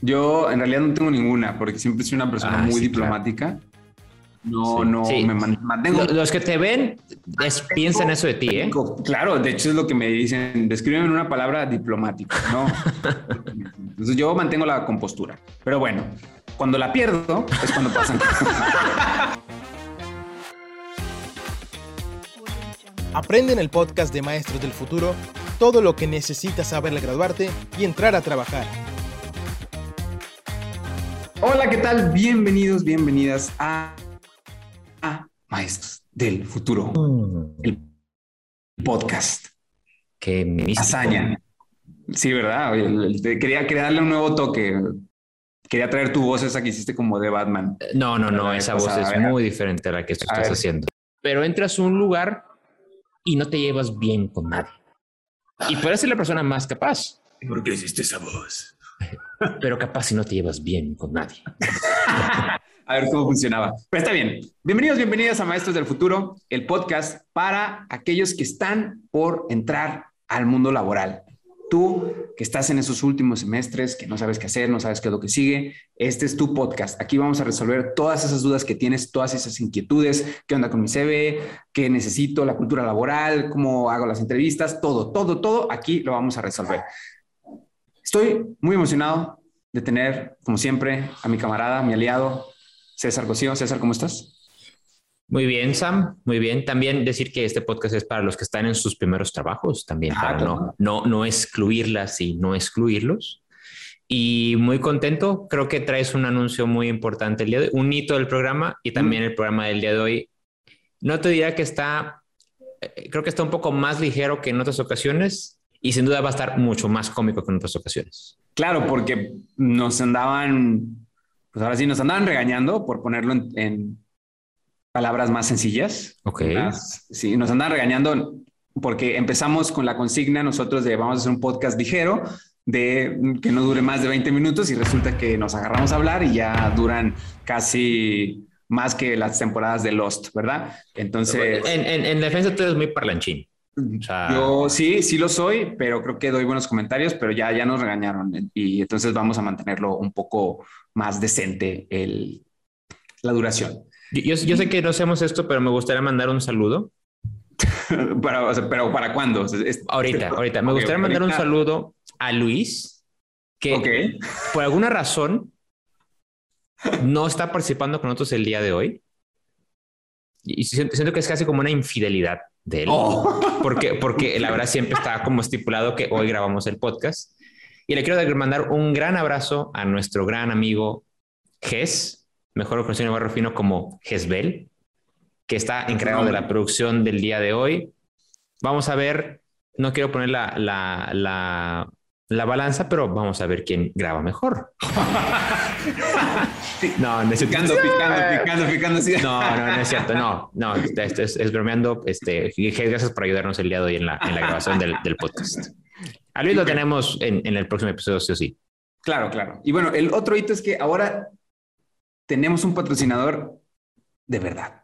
Yo en realidad no tengo ninguna, porque siempre soy una persona Ah, muy sí, diplomática. No, Sí. no, Sí. me man- mantengo. Lo- Los que te ven es- piensan eso de ti, ¿eh? Claro, de hecho es lo que me dicen. Descríbeme en una palabra diplomática, ¿no? Entonces yo mantengo la compostura. Pero bueno, cuando la pierdo es cuando pasan cosas. Aprende en el podcast de Maestros del Futuro todo lo que necesitas saber al graduarte y entrar a trabajar. Hola, ¿qué tal? Bienvenidos, bienvenidas a, a Maestros del Futuro, el podcast. Qué místico. Hazaña. Sí, ¿verdad? Oye, quería, quería darle un nuevo toque. Quería traer tu voz esa que hiciste como de Batman. No, no, no, vez esa voz es muy diferente a la que tú estás ver. haciendo. Pero entras a un lugar y no te llevas bien con nadie. Y puedes ser la persona más capaz, ¿Por qué hiciste esa voz? pero capaz si no te llevas bien con nadie. A ver cómo funcionaba. Pero está bien. Bienvenidos, bienvenidas a Maestros del Futuro, el podcast para aquellos que están por entrar al mundo laboral. Tú que estás en esos últimos semestres, que no sabes qué hacer, no sabes qué es lo que sigue, este es tu podcast. Aquí vamos a resolver todas esas dudas que tienes, todas esas inquietudes, qué onda con mi CV, qué necesito, la cultura laboral, cómo hago las entrevistas, todo, todo, todo, aquí lo vamos a resolver. Estoy muy emocionado de tener, como siempre, a mi camarada, mi aliado, César Cosío. César, ¿cómo estás? Muy bien, Sam, muy bien. También decir que este podcast es para los que están en sus primeros trabajos, también Ah, para claro. no, no, no excluirlas y no excluirlos. Y muy contento, creo que traes un anuncio muy importante el día de hoy, un hito del programa y también el programa del día de hoy. No te diría que está, eh, creo que está un poco más ligero que en otras ocasiones y sin duda va a estar mucho más cómico que en otras ocasiones. Claro, porque nos andaban, pues ahora sí, nos andaban regañando por ponerlo en, en palabras más sencillas. Ok. Más- sí, nos andaban regañando porque empezamos con la consigna nosotros de vamos a hacer un podcast ligero de que no dure más de 20 minutos y resulta que nos agarramos a hablar y ya duran casi más que las temporadas de Lost, ¿verdad? Entonces... En, en, en defensa tú eres muy parlanchín. O sea, Yo sí, sí lo soy, pero creo que doy buenos comentarios, pero ya, ya nos regañaron y entonces vamos a mantenerlo un poco más decente el, la duración. yo, yo sé que no hacemos esto, pero me gustaría mandar un saludo. Para, o sea, pero ¿para cuándo? Es- Ahorita, ahorita. Me gustaría mandar un saludo a Luis, que por alguna razón no está participando con nosotros el día de hoy. Y siento, siento que es casi como una infidelidad de él, Oh. porque, porque la verdad siempre está como estipulado que hoy grabamos el podcast. Y le quiero dar- mandar un gran abrazo a nuestro gran amigo Ges, mejor conocido en barrio fino como Gesbel, que está encargado de la producción del día de hoy. Vamos a ver, no quiero poner la, la, la, la balanza, pero vamos a ver quién graba mejor. no, no es. Picando, picando, picando, picando. sí. No, no, no es cierto. No, no, esto es, es bromeando. Este, gracias por ayudarnos el día de hoy en la, en la grabación del, del podcast. A Luis lo tenemos en, en el próximo episodio, sí o sí. Claro, claro. Y bueno, el otro hito es que ahora tenemos un patrocinador de verdad.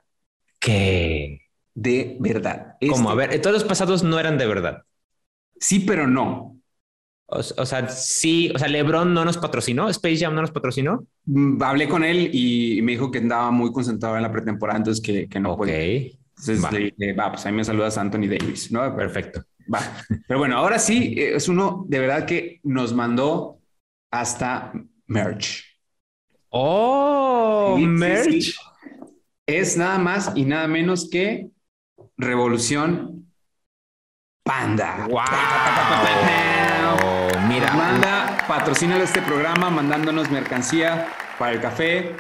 Que, De verdad. como, a Este- ver, todos los pasados no eran de verdad. Sí, pero no. O, o sea, sí, o sea, LeBron no nos patrocinó, Space Jam no nos patrocinó. Mm, Hablé con él y me dijo que andaba muy concentrado en la pretemporada, entonces que, que no ok, podía. Entonces Va. le dije, va, pues ahí me saludas a Anthony Davis, ¿no? perfecto. Va. Pero bueno, ahora sí, eh, es uno de verdad que nos mandó hasta merch. Oh, Sí, sí, merch. sí. Es nada más y nada menos que Revolución Panda. Wow. Mira, Manda, patrocina este programa mandándonos mercancía para el café,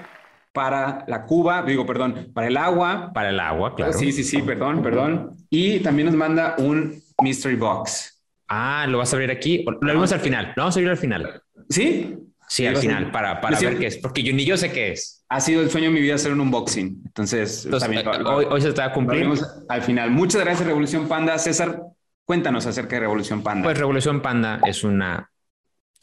para la cuba, digo, perdón, para el agua. para el agua, claro. Sí, sí, sí, perdón, perdón. Y también nos manda un mystery box. Ah, lo vas a abrir aquí. Lo abrimos al final. Lo vamos a abrir al final. ¿Sí? Sí, al final, para, para ver qué es, porque yo ni yo sé qué es. Ha sido el sueño de mi vida hacer un unboxing. Entonces, Entonces, está bien, eh, hoy, hoy se cumplir. abrimos al final. Muchas gracias, Revolución Panda. César, cuéntanos acerca de Revolución Panda. Pues Revolución Panda es una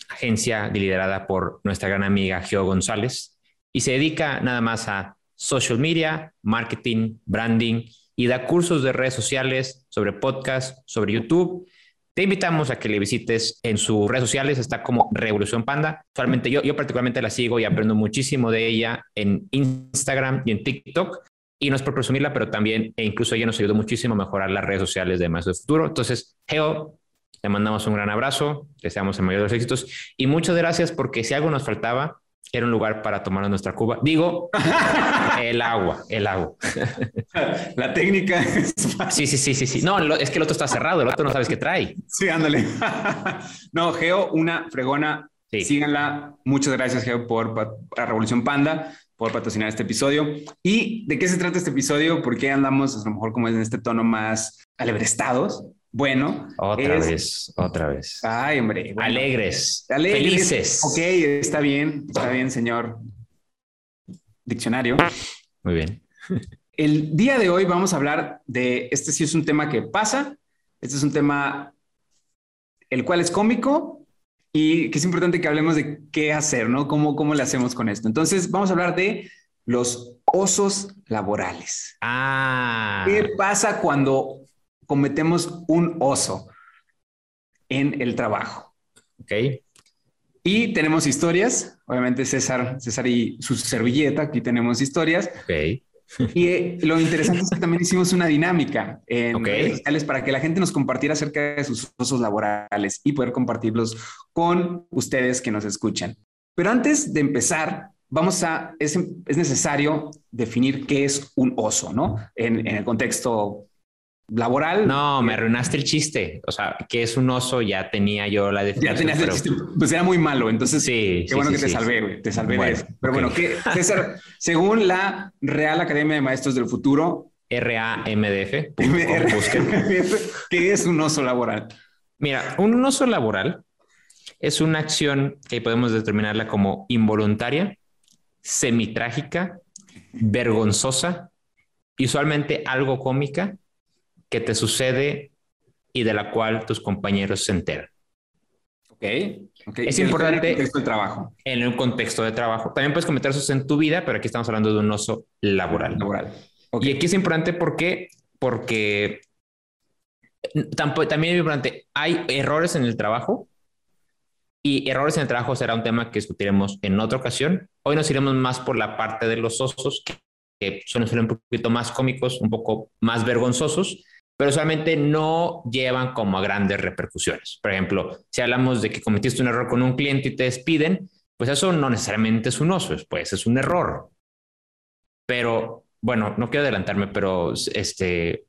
agencia liderada por nuestra gran amiga Geo González y se dedica nada más a social media, marketing, branding y da cursos de redes sociales sobre podcast, sobre YouTube. te invitamos a que le visites en sus redes sociales, está como Revolución Panda. Usualmente yo, yo particularmente la sigo y aprendo muchísimo de ella en Instagram y en TikTok. Y no es por presumirla, pero también, e incluso ella nos ayudó muchísimo a mejorar las redes sociales de Maestro del Futuro. Entonces, Geo, te mandamos un gran abrazo, deseamos el mayor de los éxitos y muchas gracias porque si algo nos faltaba, era un lugar para tomar nuestra cuba. Digo, el agua, el agua. La técnica. sí, sí, sí, sí, sí. No, es que el otro está cerrado, el otro no sabes qué trae. Sí, ándale. no, Geo, una fregona. Síganla. Muchas gracias, Geo, por la Revolución Panda, por patrocinar este episodio. ¿Y de qué se trata este episodio? ¿Por qué andamos a lo mejor como en este tono más alebrestados? Bueno. Otra vez, otra vez. Ay, hombre. Alegres, Felices. Ok, está bien, está bien, señor. Diccionario. Muy bien. El día de hoy vamos a hablar de, este sí es un tema que pasa, este es un tema el cual es cómico y que es importante que hablemos de qué hacer, ¿no? ¿Cómo, cómo le hacemos con esto? Entonces vamos a hablar de los osos laborales. Ah. ¿Qué pasa cuando cometemos un oso en el trabajo. Ok. Y tenemos historias, obviamente César, César y su servilleta, aquí tenemos historias. Ok. Y eh, lo interesante es que también hicimos una dinámica en redes sociales para que la gente nos compartiera acerca de sus osos laborales y poder compartirlos con ustedes que nos escuchan. Pero antes de empezar, vamos a, es, es necesario definir qué es un oso, ¿no? En, en el contexto laboral. No, me arruinaste el chiste. O sea, que es un oso, ya tenía yo la definición. Ya tenías el chiste. Pues era muy malo. Entonces, sí, qué bueno que te salvé, güey. Te salvé de eso. Pero bueno, ¿qué, César, según la Real Academia de Maestros del Futuro, RAMDF, ¿qué es un oso laboral? Mira, un oso laboral es una acción que podemos determinarla como involuntaria, semitrágica, vergonzosa, usualmente algo cómica que te sucede y de la cual tus compañeros se enteran. Ok. okay. Es importante. En el contexto de trabajo. En un contexto de trabajo. También puedes cometer esos en tu vida, pero aquí estamos hablando de un oso laboral. Laboral. Y aquí es importante porque, porque también es importante, hay errores en el trabajo y errores en el trabajo será un tema que discutiremos en otra ocasión. Hoy nos iremos más por la parte de los osos, que suelen ser un poquito más cómicos, un poco más vergonzosos, pero usualmente no llevan como a grandes repercusiones. Por ejemplo, si hablamos de que cometiste un error con un cliente y te despiden, pues eso no necesariamente es un oso, pues es un error. Pero bueno, no quiero adelantarme, pero este,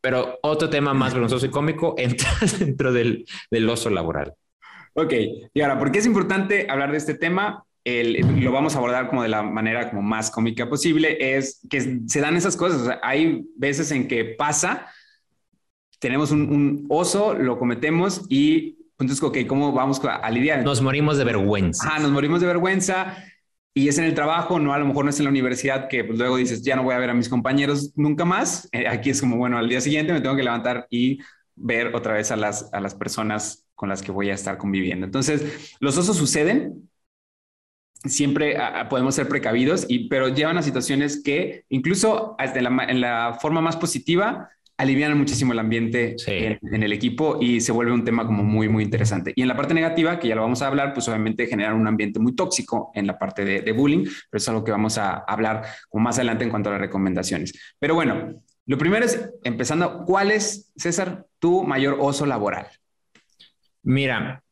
pero otro tema más vergonzoso y cómico entra dentro del, del oso laboral. Ok, y ahora, ¿por qué es importante hablar de este tema? Lo vamos a abordar como de la manera como más cómica posible, es que se dan esas cosas. hay veces en que pasa, tenemos un, oso, lo cometemos y entonces, ok, ¿cómo vamos a, lidiar? Nos morimos de vergüenza. Ah, nos morimos de vergüenza y es en el trabajo, no, a lo mejor no es en la universidad que pues, luego dices, ya no voy a ver a mis compañeros nunca más. Eh, aquí es como, bueno, al día siguiente me tengo que levantar y ver otra vez a las, a las personas con las que voy a estar conviviendo. Entonces, los osos suceden, siempre ah, ah, podemos ser precavidos, y, pero llevan a situaciones que incluso hasta en la forma más positiva alivian muchísimo el ambiente en, el equipo y se vuelve un tema como muy, muy interesante. Y en la parte negativa, que ya lo vamos a hablar, pues obviamente generan un ambiente muy tóxico en la parte de, bullying, pero es algo que vamos a hablar como más adelante en cuanto a las recomendaciones. Pero bueno, lo primero es, empezando, ¿cuál es, César, tu mayor oso laboral? Mira,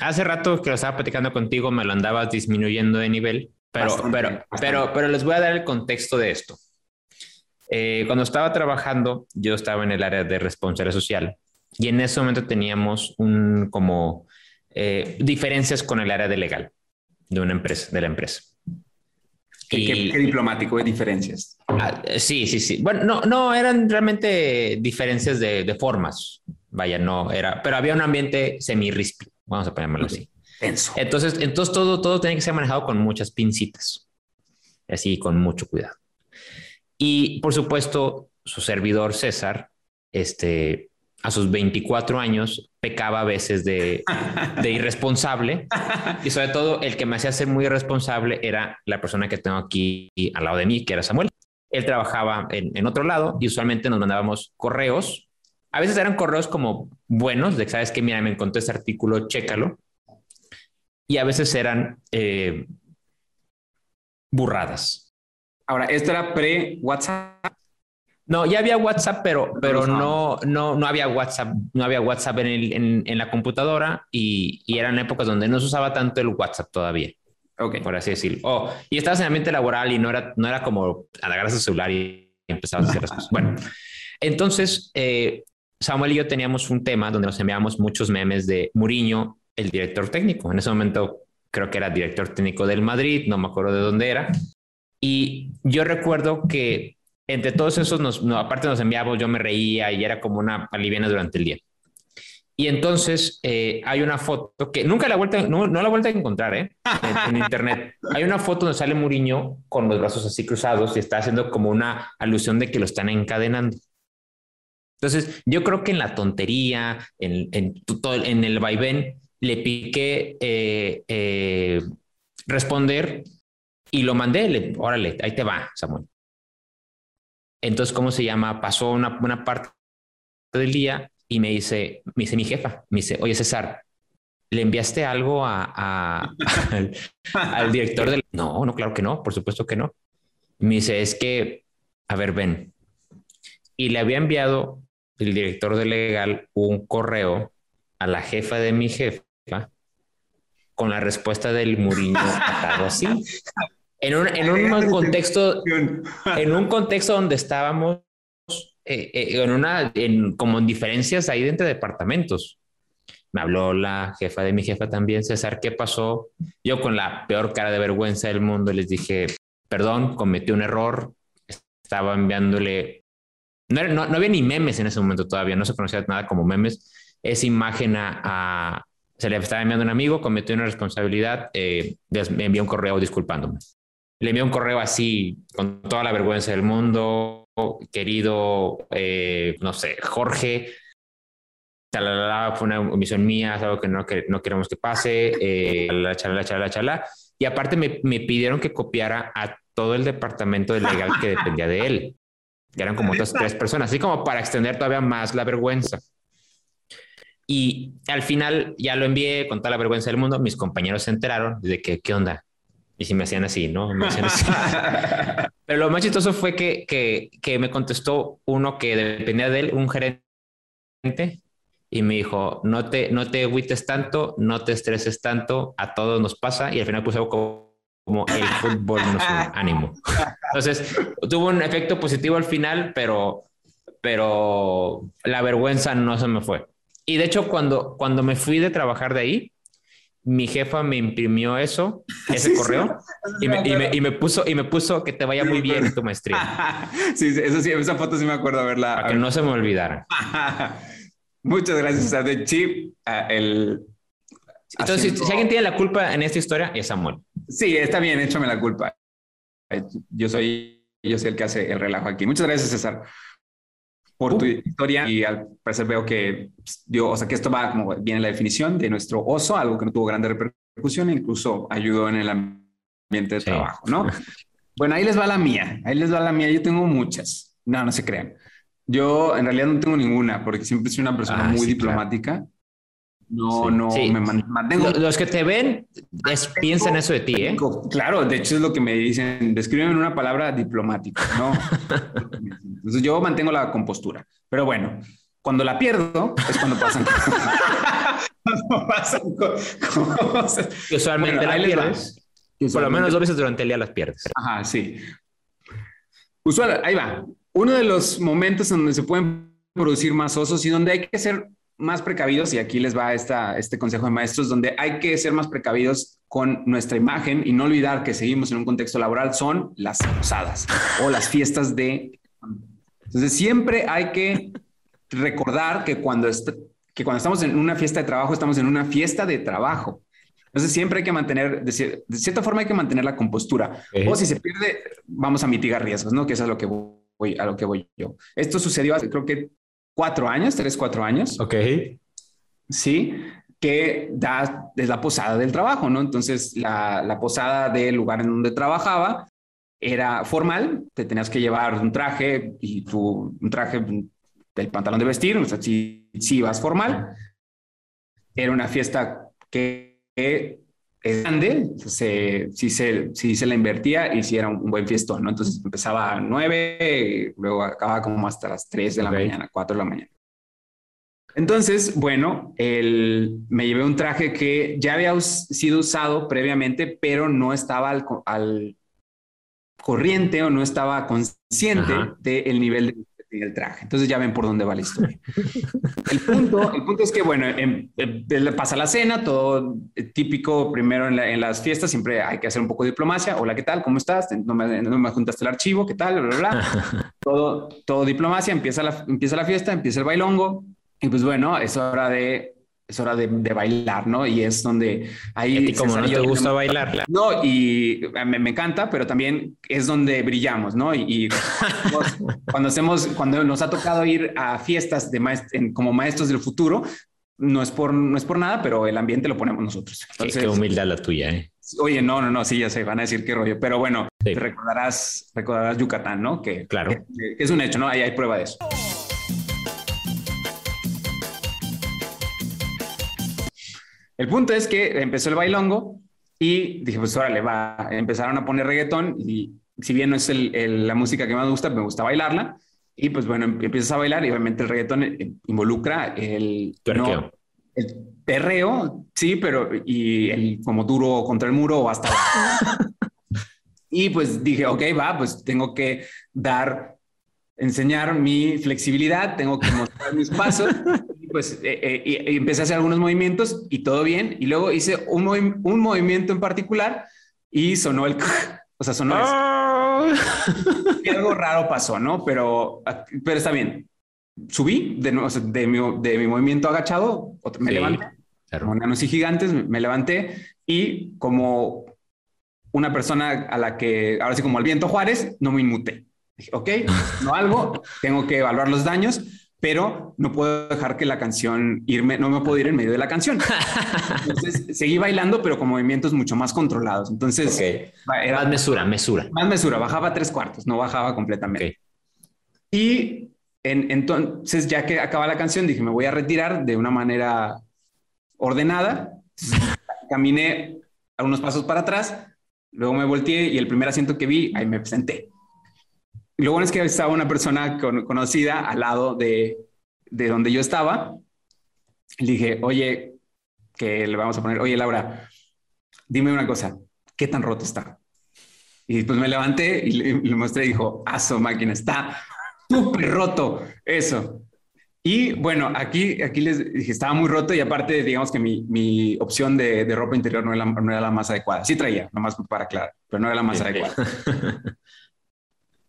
Hace rato que lo estaba platicando contigo, me lo andabas disminuyendo de nivel, pero, pero, pero, pero les voy a dar el contexto de esto. Eh, cuando estaba trabajando, yo estaba en el área de responsabilidad social y en ese momento teníamos un como eh, diferencias con el área de legal de una empresa, de la empresa. ¿Qué, diplomático de diferencias? Ah, sí, sí, sí. Bueno, no, no eran realmente diferencias de, de formas. Vaya, no era, pero había un ambiente semi-rispy. Vamos a ponerlo así. Entonces, entonces todo, todo tiene que ser manejado con muchas pincitas, así con mucho cuidado. Y por supuesto, su servidor César, este, a sus 24 años, pecaba a veces de, de irresponsable. Y sobre todo, el que me hacía ser muy irresponsable era la persona que tengo aquí al lado de mí, que era Samuel. Él trabajaba en, en otro lado y usualmente nos mandábamos correos a veces eran correos como buenos, de sabes que, mira, me encontré este artículo, chécalo. Y a veces eran eh, burradas. Ahora, esto era pre-WhatsApp. No, ya había WhatsApp, pero, pero no, no, no había WhatsApp, no había WhatsApp en, el, en, la computadora y, y, eran épocas donde no se usaba tanto el WhatsApp todavía. Ok. Por así decirlo. Oh, y estabas en ambiente laboral y no era, no era como agarras el celular y empezabas a hacer las cosas. Bueno, entonces eh, Samuel y yo teníamos un tema donde nos enviábamos muchos memes de Muriño, el director técnico. En ese momento creo que era director técnico del Madrid, no me acuerdo de dónde era. Y yo recuerdo que entre todos esos, nos, aparte nos enviábamos, yo me reía y era como una aliviana durante el día. Y entonces eh, hay una foto que nunca la vuelta, no, no la vuelta a encontrar ¿eh? en, internet. Hay una foto donde sale Muriño con los brazos así cruzados y está haciendo como una alusión de que lo están encadenando. Entonces, yo creo que en la tontería, en, en, en el vaivén, le piqué eh, eh, responder y lo mandé. Le, órale, ahí te va, Samuel. Entonces, ¿cómo se llama? Pasó una buena parte del día y me dice, me dice mi jefa, me dice, oye César, ¿le enviaste algo a, al, director del... No, no, claro que no, por supuesto que no. Me dice, es que, a ver, ven. Y le había enviado el director de legal un correo a la jefa de mi jefa con la respuesta del Muriño así. En un, en un contexto, en un contexto donde estábamos eh, eh, en una, en, como en diferencias ahí dentro de departamentos. Me habló la jefa de mi jefa también, César, ¿qué pasó? Yo con la peor cara de vergüenza del mundo les dije, perdón, cometí un error, estaba enviándole, no, no, había ni memes en ese momento todavía, no se conocía nada como memes, esa imagen a, se le estaba enviando a un amigo, cometió una responsabilidad, eh, me envió un correo disculpándome le envié un correo así, con toda la vergüenza del mundo, querido, eh, no sé, Jorge, fue una omisión mía, es algo que no, que no queremos que pase, eh, la chala, chala, chala. Y aparte me, me, pidieron que copiara a todo el departamento de legal que dependía de él. Que eran como otras tres personas, así como para extender todavía más la vergüenza. Y al final ya lo envié con toda la vergüenza del mundo. Mis compañeros se enteraron de que, ¿qué onda? Y si me hacían así, ¿no? Me hacían así. Pero lo más chistoso fue que, que, que, me contestó uno que dependía de él, un gerente, y me dijo, no te, no te agüites tanto, no te estreses tanto, a todos nos pasa. Y al final puse como, como el fútbol nos ánimo. Entonces, tuvo un efecto positivo al final, pero, pero la vergüenza no se me fue. Y de hecho, cuando, cuando me fui de trabajar de ahí, mi jefa me imprimió eso, ese correo, y, me, y, me, y, me, puso, y me puso que te vaya muy bien en tu maestría. sí, eso sí, esa foto sí me acuerdo verla. Para que no se me olvidara. Muchas gracias, a de Chip, el... Entonces, si, alguien tiene la culpa en esta historia, es Samuel. Sí, está bien, échame la culpa. Yo soy, yo soy el que hace el relajo aquí. Muchas gracias, César por tu uh. historia y al parecer veo que pues, dio, o sea, que esto va como viene la definición de nuestro oso, algo que no tuvo grande repercusión, incluso ayudó en el ambiente de trabajo, ¿no? Bueno, ahí les va la mía, ahí les va la mía, yo tengo muchas, no, no se crean. Yo en realidad no tengo ninguna porque siempre soy una persona ah, muy diplomática. No, no, me mantengo. Los que te ven piensan eso de ti, ¿eh? Claro, de hecho es lo que me dicen. Describen en una palabra diplomática, ¿no? Entonces yo mantengo la compostura. Pero bueno, cuando la pierdo es cuando pasan cuando pasan cosas. Usualmente la pierdes. Por lo menos dos veces durante el día las pierdes. Ajá, sí. Usual, ahí va. Uno de los momentos en donde se pueden producir más osos y donde hay que ser más precavidos, y aquí les va esta, este consejo de maestros, donde hay que ser más precavidos con nuestra imagen y no olvidar que seguimos en un contexto laboral, son las posadas o las fiestas de... Entonces siempre hay que recordar que cuando, que cuando estamos en una fiesta de trabajo, estamos en una fiesta de trabajo. Entonces siempre hay que mantener, de, cierta forma hay que mantener la compostura. O si se pierde, vamos a mitigar riesgos, ¿no? Que es a lo que voy, a lo que voy yo. Esto sucedió hace, creo que cuatro años, tres, cuatro años. Ok. Sí, que da, es la posada del trabajo, ¿no? Entonces, la, la posada del lugar en donde trabajaba era formal, te tenías que llevar un traje y tu, un traje del pantalón de vestir, o sea, si, si ibas formal. Era una fiesta que, que es grande, se, si, se, si se la invertía y si era un, buen fiestón, ¿no? Entonces empezaba a nueve, luego acababa como hasta las tres de la mañana, cuatro de la mañana. Entonces, bueno, el, me llevé un traje que ya había sido usado previamente, pero no estaba al, al corriente o no estaba consciente del nivel de el traje. Entonces ya ven por dónde va la historia. el, punto, el punto es que, bueno, en, pasa la cena, todo típico, primero en, las fiestas siempre hay que hacer un poco de diplomacia. Hola, ¿qué tal? ¿Cómo estás? No me, no me juntaste el archivo, ¿qué tal? Bla, bla, bla. todo, todo diplomacia, empieza la, empieza la fiesta, empieza el bailongo. Y pues bueno, es hora de es hora de, bailar, ¿no? Y es donde ahí... ¿Y como no te gusta bailar? No, y me, encanta, pero también es donde brillamos, ¿no? Y, cuando hacemos, cuando nos ha tocado ir a fiestas de como maestros del futuro, no es por, no es por nada, pero el ambiente lo ponemos nosotros. Entonces, qué, humildad la tuya, ¿eh? Oye, no, no, no, sí, ya se van a decir qué rollo, pero bueno, recordarás, recordarás Yucatán, ¿no? Que, claro. que es un hecho, ¿no? Ahí hay prueba de eso. El punto es que empezó el bailongo y dije, pues órale, va, empezaron a poner reggaetón y si bien no es la música que más me gusta, me gusta bailarla. Y pues bueno, empiezas a bailar y obviamente el reggaetón eh, involucra el, el perreo, sí, pero y el como duro contra el muro o hasta... y pues dije, ok, va, pues tengo que dar, enseñar mi flexibilidad, tengo que mostrar mis pasos pues eh, eh, empecé a hacer algunos movimientos y todo bien. Y luego hice un, un movimiento en particular y sonó el... O sea, sonó ah. y algo raro pasó, ¿no? Pero, pero está bien. Subí de, nuevo, de, mi, de mi movimiento agachado, me levanté. Claro. así gigantes, me levanté y como una persona a la que, ahora sí como al viento Juárez, no me inmuté. Dije, ok, no algo, tengo que evaluar los daños pero no puedo dejar que la canción irme, no me puedo ir en medio de la canción. Entonces seguí bailando, pero con movimientos mucho más controlados. Entonces, era más mesura, mesura. Más mesura, bajaba tres cuartos, no bajaba completamente. Y entonces, ya que acaba la canción, dije, me voy a retirar de una manera ordenada. Caminé algunos pasos para atrás, luego me volteé y el primer asiento que vi, ahí me senté. Lo bueno es que estaba una persona conocida al lado de, de donde yo estaba. Le dije, oye, que le vamos a poner, oye, Laura, dime una cosa, ¿qué tan roto está? Y pues me levanté y le, mostré y dijo, aso máquina, está súper roto eso. Y bueno, aquí, aquí les dije, estaba muy roto y aparte, digamos que mi, mi opción de, de, ropa interior no era, no era, la más adecuada. Sí traía, nomás para aclarar, pero no era la más adecuada.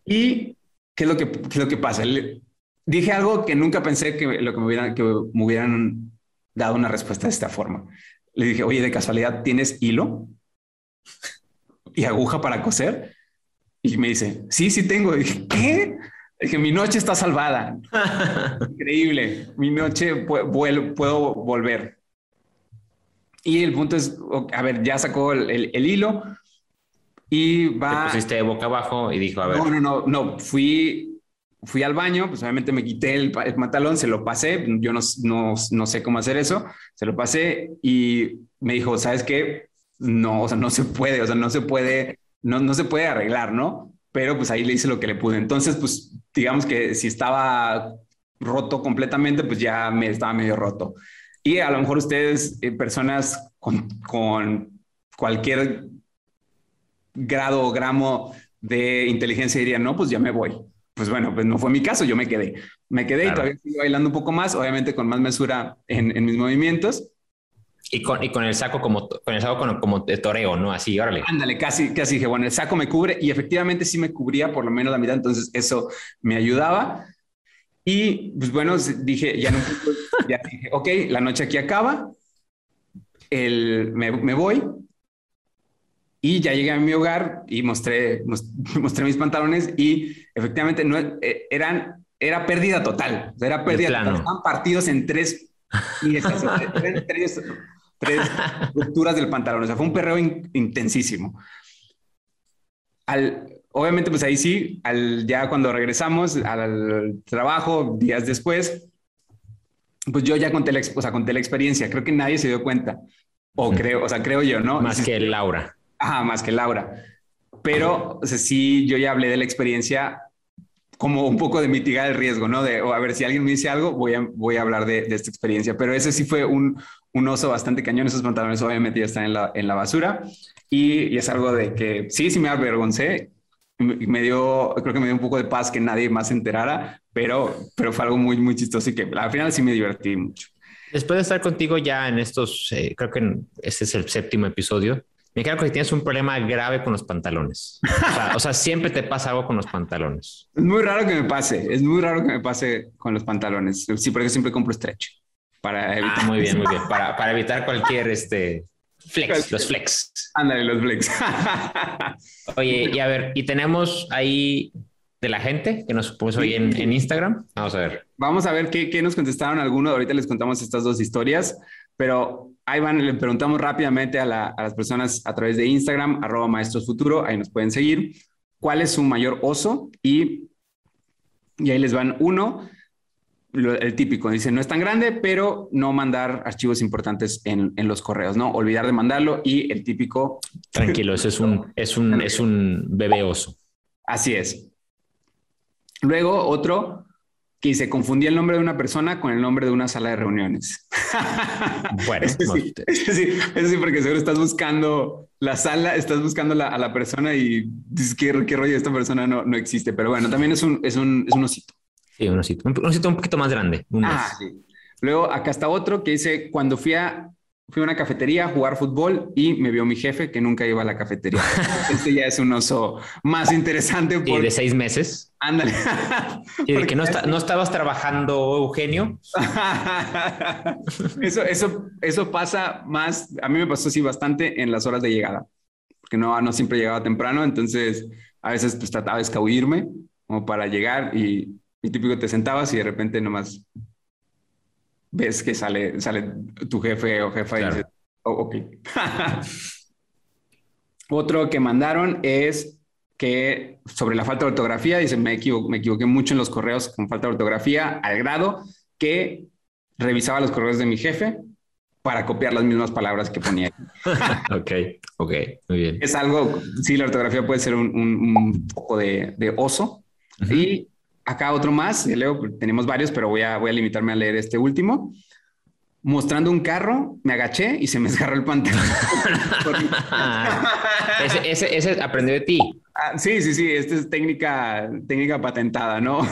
¿Y qué es lo que, qué es lo que pasa? Le, dije algo que nunca pensé que, lo que, me hubieran, que me hubieran dado una respuesta de esta forma. Le dije, oye, de casualidad, ¿tienes hilo y aguja para coser? Y me dice, sí, sí tengo. Y dije, ¿qué? Dije, mi noche está salvada. Increíble. Mi noche puedo, puedo volver. Y el punto es, a ver, ya sacó el, el hilo, y va. Te pusiste boca abajo y dijo, a ver. No, no, no, no. Fui, fui al baño, pues obviamente me quité el, el pantalón, se lo pasé. Yo no, no, no, sé cómo hacer eso. Se lo pasé y me dijo, ¿sabes qué? No, o sea, no se puede, o sea, no se puede, no, no se puede arreglar, ¿no? Pero pues ahí le hice lo que le pude. Entonces, pues digamos que si estaba roto completamente, pues ya me estaba medio roto. Y a lo mejor ustedes, eh, personas con, con cualquier grado o gramo de inteligencia diría, no, pues ya me voy. Pues bueno, pues no fue mi caso, yo me quedé. Me quedé y todavía sigo bailando un poco más, obviamente con más mesura en, en mis movimientos. Y con, y con, el saco como con el saco como, como de toreo, ¿no? Así, órale. Ándale, casi, casi dije, bueno, el saco me cubre y efectivamente sí me cubría por lo menos la mitad, entonces eso me ayudaba. Y pues bueno, dije, ya no, ya dije, ok, la noche aquí acaba, el, me, me voy, y ya llegué a mi hogar y mostré, mostré mis pantalones y efectivamente no eh, eran, era pérdida total. Era pérdida total. Estaban partidos en tres, tres, tres rupturas del pantalón. O sea, fue un perreo intensísimo. Al, obviamente, pues ahí sí, al, ya cuando regresamos al trabajo, días después, pues yo ya conté la, o sea, conté la experiencia. Creo que nadie se dio cuenta. O creo, o sea, creo yo, ¿no? Más que Laura. Ajá, más que Laura. Pero, o sea, sí, yo ya hablé de la experiencia como un poco de mitigar el riesgo, ¿no? De, a ver, si alguien me dice algo, voy a, voy a hablar de, de esta experiencia. Pero ese sí fue un, un, oso bastante cañón. Esos pantalones obviamente ya están en la, en la basura. Y, y, es algo de que sí, sí me avergoncé. Me dio, creo que me dio un poco de paz que nadie más se enterara, pero, pero fue algo muy, muy chistoso y que al final sí me divertí mucho. Después de estar contigo ya en estos, eh, creo que este es el séptimo episodio, me queda que tienes un problema grave con los pantalones. O sea, o sea, siempre te pasa algo con los pantalones. Es muy raro que me pase, es muy raro que me pase con los pantalones. Sí, porque siempre compro stretch. Para evitar... Ah, muy bien, muy bien. Para, para evitar cualquier este, flex, los flex. Ándale, los flex. Oye, y a ver, y tenemos ahí de la gente que nos puso hoy en, en, Instagram. Vamos a ver. Vamos a ver qué, qué nos contestaron algunos. Ahorita les contamos estas dos historias, pero ahí van, le preguntamos rápidamente a, la, a, las personas a través de Instagram, arroba maestros futuro, ahí nos pueden seguir, cuál es su mayor oso y, y ahí les van uno, lo, el típico, dice, no es tan grande, pero no mandar archivos importantes en, en, los correos, ¿no? Olvidar de mandarlo y el típico... Tranquilo, eso es un, es un, es un bebé oso. Así es. Luego otro, que se confundía el nombre de una persona con el nombre de una sala de reuniones. Bueno, eso sí, eso sí, eso sí, porque seguro estás buscando la sala, estás buscando la, a la persona y dices, ¿qué, qué rollo? Esta persona no, no existe. Pero bueno, también es un, es un, es un osito. Sí, un osito. Un, osito un poquito más grande. Un ah, sí. Luego acá está otro que dice, cuando fui a, fui a una cafetería a jugar fútbol y me vio mi jefe que nunca iba a la cafetería. este ya es un oso más interesante. Por... ¿Y de seis meses? Ándale. ¿Y de que no, está, no estabas trabajando, Eugenio? eso, eso, eso pasa más, a mí me pasó así bastante en las horas de llegada, porque no, no siempre llegaba temprano, entonces a veces pues trataba de escabullirme como para llegar y, y típico te sentabas y de repente nomás ves que sale, sale tu jefe o jefa claro. y dices, oh, ok. Otro que mandaron es que sobre la falta de ortografía, dice, me, equivo me equivoqué mucho en los correos con falta de ortografía, al grado que revisaba los correos de mi jefe para copiar las mismas palabras que ponía. ok, ok, muy bien. Es algo, sí, la ortografía puede ser un, un, un poco de, de oso. Uh -huh. Y acá otro más, leo, tenemos varios, pero voy a, voy a limitarme a leer este último. Mostrando un carro, me agaché y se me desgarró el pantalón. ese, ese, ese, aprendió de ti. Ah, sí, sí, sí, esta es técnica, técnica patentada, ¿no?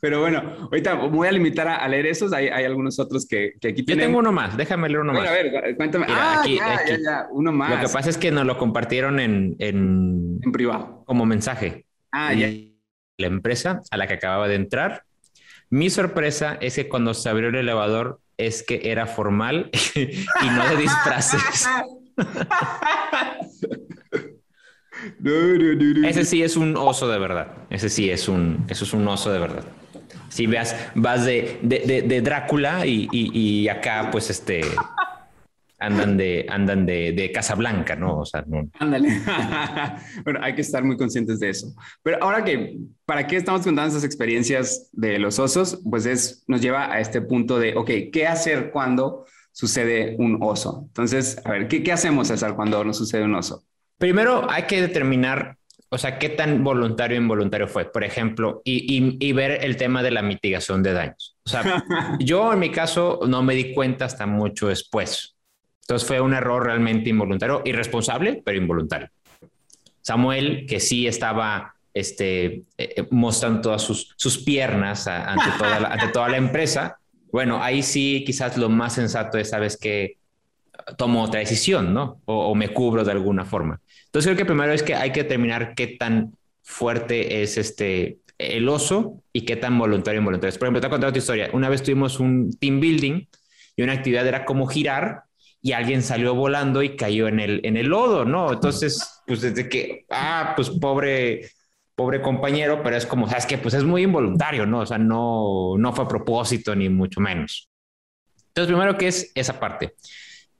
Pero bueno, ahorita voy a limitar a, a leer esos. Hay, hay, algunos otros que, que aquí Yo tengo uno más, déjame leer uno bueno, más. A ver, cuéntame. Mira, ah, aquí, ya, aquí. Ya, ya, uno más. Lo que pasa es que nos lo compartieron en, en, en privado. Como mensaje. Ah, ya. La empresa a la que acababa de entrar. Mi sorpresa es que cuando se abrió el elevador es que era formal y no de disfraces. No, no, no, Ese sí es un oso de verdad. Ese sí es un, eso es un oso de verdad. Si veas, vas de, de, de, de Drácula y, y, y, acá, pues, este, andan de, andan de, de Casablanca, ¿no? O sea, no. Ándale. bueno, hay que estar muy conscientes de eso. Pero ahora que, ¿para qué estamos contando esas experiencias de los osos? Pues es, nos lleva a este punto de, ok, ¿qué hacer cuando sucede un oso? Entonces, a ver, ¿qué, qué hacemos, César, cuando nos sucede un oso? Primero hay que determinar, o sea, qué tan voluntario o involuntario fue, por ejemplo, y, y, y, ver el tema de la mitigación de daños. O sea, yo en mi caso no me di cuenta hasta mucho después. Entonces fue un error realmente involuntario, irresponsable, pero involuntario. Samuel, que sí estaba este, eh, mostrando todas sus, sus piernas a, ante, toda la, ante toda la empresa, bueno, ahí sí quizás lo más sensato es, sabes que tomo otra decisión, ¿no? O, o, me cubro de alguna forma. Entonces creo que primero es que hay que determinar qué tan fuerte es este el oso y qué tan voluntario involuntario es. Por ejemplo, te voy a contar otra historia. Una vez tuvimos un team building y una actividad era como girar y alguien salió volando y cayó en el, en el lodo, ¿no? Entonces, pues desde que, ah, pues pobre, pobre compañero, pero es como, sabes que pues es muy involuntario, ¿no? O sea, no, no fue a propósito ni mucho menos. Entonces, primero que es esa parte.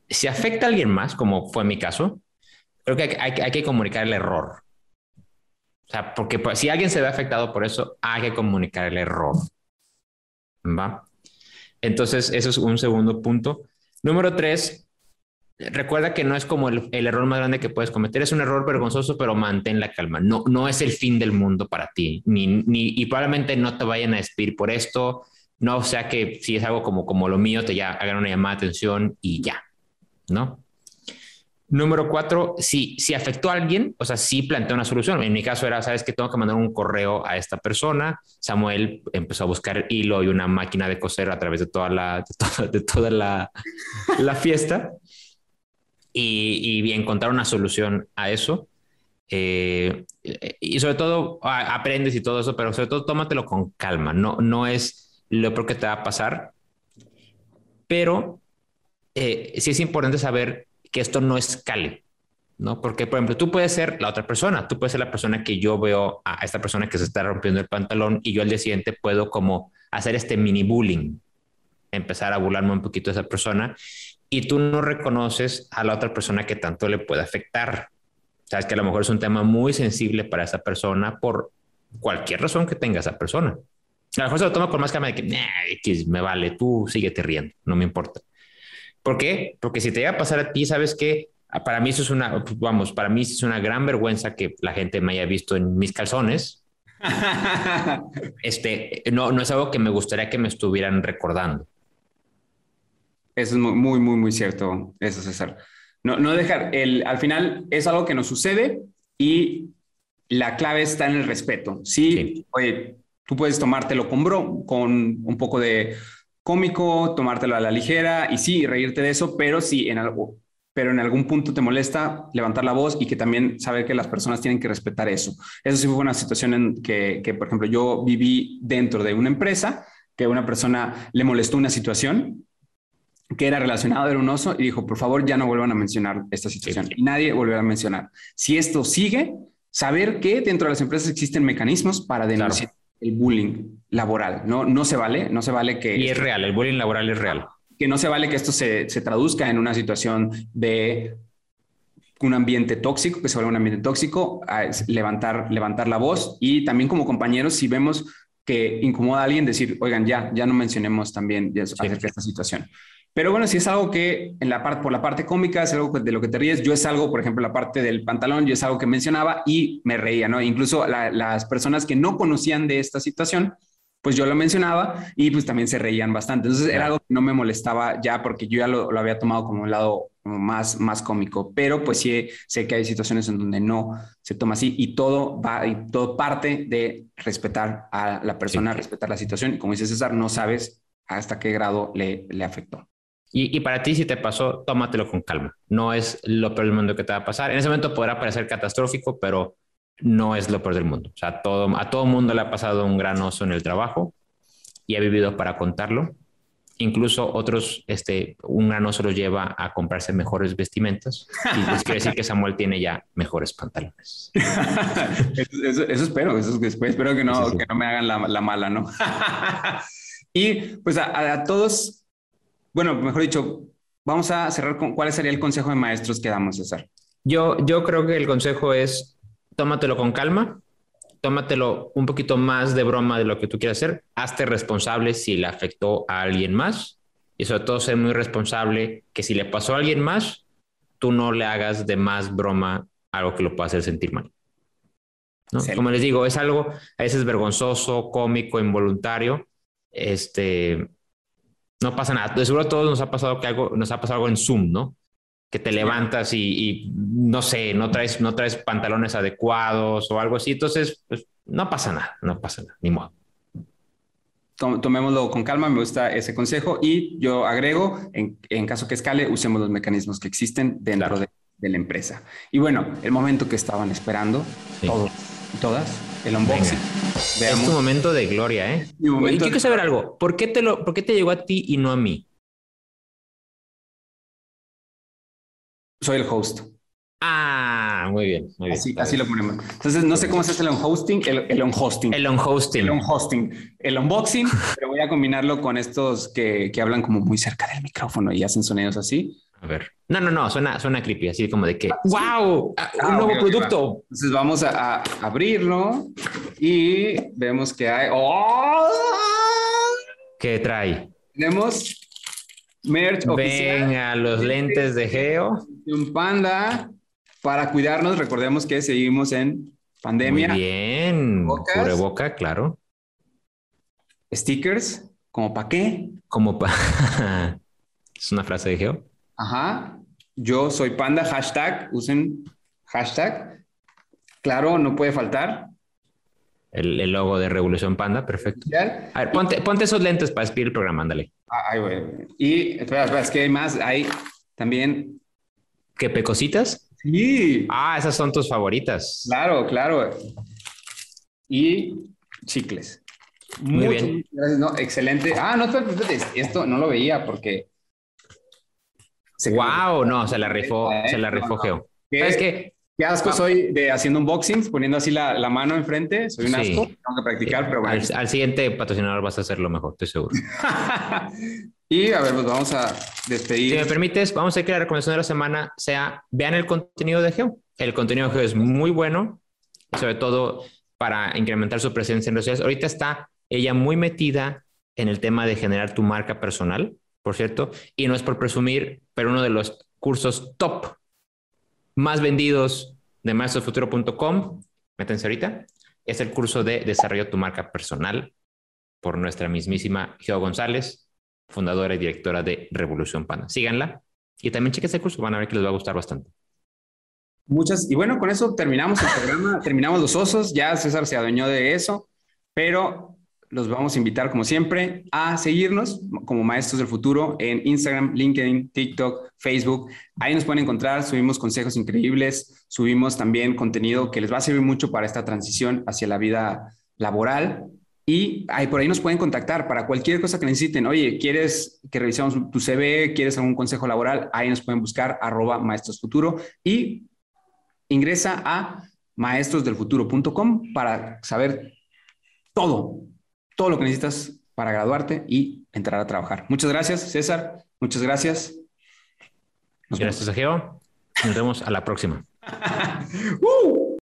Si afecta a alguien más, como fue mi caso, creo que hay, hay, hay que comunicar el error. sea, porque pues, si alguien se ve afectado por eso, hay que comunicar el error. ¿Va? Entonces, eso es un segundo punto. Número tres, recuerda que no es como el, error más grande que puedes cometer, es un error vergonzoso, pero mantén la calma. No, no es el fin del mundo para ti, ni, ni, y probablemente no te vayan a despedir por esto. No sea que si es algo como, como lo mío, te ya hagan una llamada de atención y ya, ¿no? Número cuatro, si, si afectó a alguien, o sea, sí plantea una solución. En mi caso era, sabes que tengo que mandar un correo a esta persona. Samuel empezó a buscar hilo y una máquina de coser a través de toda la, de toda, la, la, fiesta y, y, encontrar una solución a eso. Eh, y sobre todo aprendes y todo eso, pero sobre todo tómatelo con calma. No, no es lo peor que te va a pasar, pero eh, sí es importante saber que esto no escale, ¿no? Porque, por ejemplo, tú puedes ser la otra persona, tú puedes ser la persona que yo veo a esta persona que se está rompiendo el pantalón y yo al día siguiente puedo como hacer este mini bullying, empezar a burlarme un poquito de esa persona y tú no reconoces a la otra persona que tanto le puede afectar. Sabes que a lo mejor es un tema muy sensible para esa persona por cualquier razón que tenga esa persona. A lo mejor se lo toma con más calma de que me vale, tú síguete riendo, no me importa. ¿Por qué? Porque si te va a pasar a ti, sabes que ah, para mí eso es una, vamos, para mí es una gran vergüenza que la gente me haya visto en mis calzones. este, no, no es algo que me gustaría que me estuvieran recordando. Eso es muy, muy, muy cierto, eso, César. No, no dejar, el, al final es algo que nos sucede y la clave está en el respeto. Sí, sí. oye, tú puedes tomártelo con, bro, con un poco de cómico, tomártelo a la ligera y sí, reírte de eso, pero sí, en algo, pero en algún punto te molesta levantar la voz y que también saber que las personas tienen que respetar eso. Eso sí fue una situación en que, que, por ejemplo, yo viví dentro de una empresa que una persona le molestó una situación que era relacionada era un oso y dijo, por favor, ya no vuelvan a mencionar esta situación. Y nadie volverá a mencionar. Si esto sigue, saber que dentro de las empresas existen mecanismos para denunciar el bullying laboral. No, no se vale, no se vale que... Y es real, el bullying laboral es real. Que no se vale que esto se, se traduzca en una situación de un ambiente tóxico, que se vuelva un ambiente tóxico, levantar, levantar la voz y también como compañeros, si vemos que incomoda a alguien, decir, oigan, ya, ya no mencionemos también acerca de esta situación. Pero bueno, si es algo que en la parte, por la parte cómica es algo de lo que te ríes, yo es algo, por ejemplo, la parte del pantalón, yo es algo que mencionaba y me reía, ¿no? Incluso las personas que no conocían de esta situación, pues yo lo mencionaba y pues también se reían bastante. Entonces era algo que no me molestaba ya porque yo ya lo, lo había tomado como un lado más, más cómico, pero pues sí sé que hay situaciones en donde no se toma así y todo va y todo parte de respetar a la persona, respetar la situación y como dice César, no sabes hasta qué grado le, le afectó. Y, para ti, si te pasó, tómatelo con calma. No es lo peor del mundo que te va a pasar. En ese momento podrá parecer catastrófico, pero no es lo peor del mundo. O sea, todo, a todo mundo le ha pasado un gran oso en el trabajo y ha vivido para contarlo. Incluso otros, este, un gran oso los lleva a comprarse mejores vestimentas. Y pues quiere decir que Samuel tiene ya mejores pantalones. eso, espero, eso, espero que no, que no me hagan la, mala, ¿no? y pues a todos bueno, mejor dicho, vamos a cerrar con cuál sería el consejo de maestros que damos, César. Yo, yo creo que el consejo es tómatelo con calma, tómatelo un poquito más de broma de lo que tú quieras hacer, hazte responsable si le afectó a alguien más y sobre todo ser muy responsable que si le pasó a alguien más, tú no le hagas de más broma algo que lo pueda hacer sentir mal. ¿no? Como les digo, es algo a veces vergonzoso, cómico, involuntario. Este, no pasa nada. De seguro a todos nos ha pasado que algo, nos ha pasado algo en Zoom, ¿no? Que te levantas y, no sé, no traes, no traes pantalones adecuados o algo así. Entonces, pues, no pasa nada, no pasa nada, ni modo. Tomémoslo con calma, me gusta ese consejo y yo agrego, en, en caso que escale, usemos los mecanismos que existen dentro de, de, la empresa. Y bueno, el momento que estaban esperando, todos todas, el unboxing. Es tu momento de gloria, ¿eh? Y quiero saber algo. ¿Por qué, te lo, ¿Por qué te llegó a ti y no a mí? Soy el host. Ah, muy bien, muy bien. Así, así lo ponemos. Entonces, no sé cómo se hace el unhosting, el, el unhosting. El unhosting. El unhosting. El unboxing, pero voy a combinarlo con estos que, que hablan como muy cerca del micrófono y hacen sonidos así. A ver. No, no, no, suena, suena creepy, así como de que, wow, un Ah, nuevo ok, ok, producto. Entonces vamos a, a abrirlo y vemos que hay. ¡Oh! ¿Qué trae? Tenemos merch oficial. Venga, los lentes de Geo. Un panda para cuidarnos. Recordemos que seguimos en pandemia. Muy bien. Cubrebocas. Cubreboca, claro. Stickers, como para qué. Como pa... es una frase de Geo. Ajá. Yo soy panda. Hashtag. Usen hashtag. Claro, no puede faltar. El, el logo de Revolución Panda, perfecto. A ver, ponte, ponte esos lentes para despedir el programa, ándale. Ah, Ay, güey. Y espera, espera, es que hay más. Hay también. ¿Qué pecositas? Sí. Ah, esas son tus favoritas. Claro, claro. Y chicles. Muy Muchas bien. gracias. No, excelente. Ah, no, espérate, espérate, Esto no lo veía porque. Se- Wow, no, se la rifó, ¿eh? se la rifó. Geo. ¿Qué, ¿Sabes qué? qué asco soy de haciendo unboxings, poniendo así la, la mano enfrente. Soy un Sí. asco. Tengo que practicar, pero bueno. Al, al siguiente patrocinador vas a hacerlo mejor, estoy seguro. y a ver, pues vamos a Si despedir. me permites, vamos a hacer que la recomendación de la semana sea vean el contenido de Geo. El contenido de Geo es muy bueno, sobre todo para incrementar su presencia en redes sociales. Ahorita está ella muy metida en el tema de generar tu marca personal, por cierto, y no es por presumir, pero uno de los cursos top más vendidos de maestrosfuturo.com, métense ahorita, es el curso de desarrollo tu marca personal por nuestra mismísima Geo González, fundadora y directora de Revolución Panda. Síganla y también chequen ese curso, van a ver que les va a gustar bastante. Muchas. Y bueno, con eso terminamos el programa, terminamos los osos. Ya César se adueñó de eso, pero los vamos a invitar, como siempre, a seguirnos como Maestros del Futuro en Instagram, LinkedIn, TikTok, Facebook. Ahí nos pueden encontrar, subimos consejos increíbles, subimos también contenido que les va a servir mucho para esta transición hacia la vida laboral. Y ahí por ahí nos pueden contactar para cualquier cosa que necesiten. Oye, ¿quieres que revisemos tu CV? ¿Quieres algún consejo laboral? Ahí nos pueden buscar arroba maestros futuro y ingresa a maestrosdelfuturo.com para saber todo, todo lo que necesitas para graduarte y entrar a trabajar. Muchas gracias, César. Muchas gracias. Nos. Gracias Geo. Nos vemos a la próxima. ¡Uh!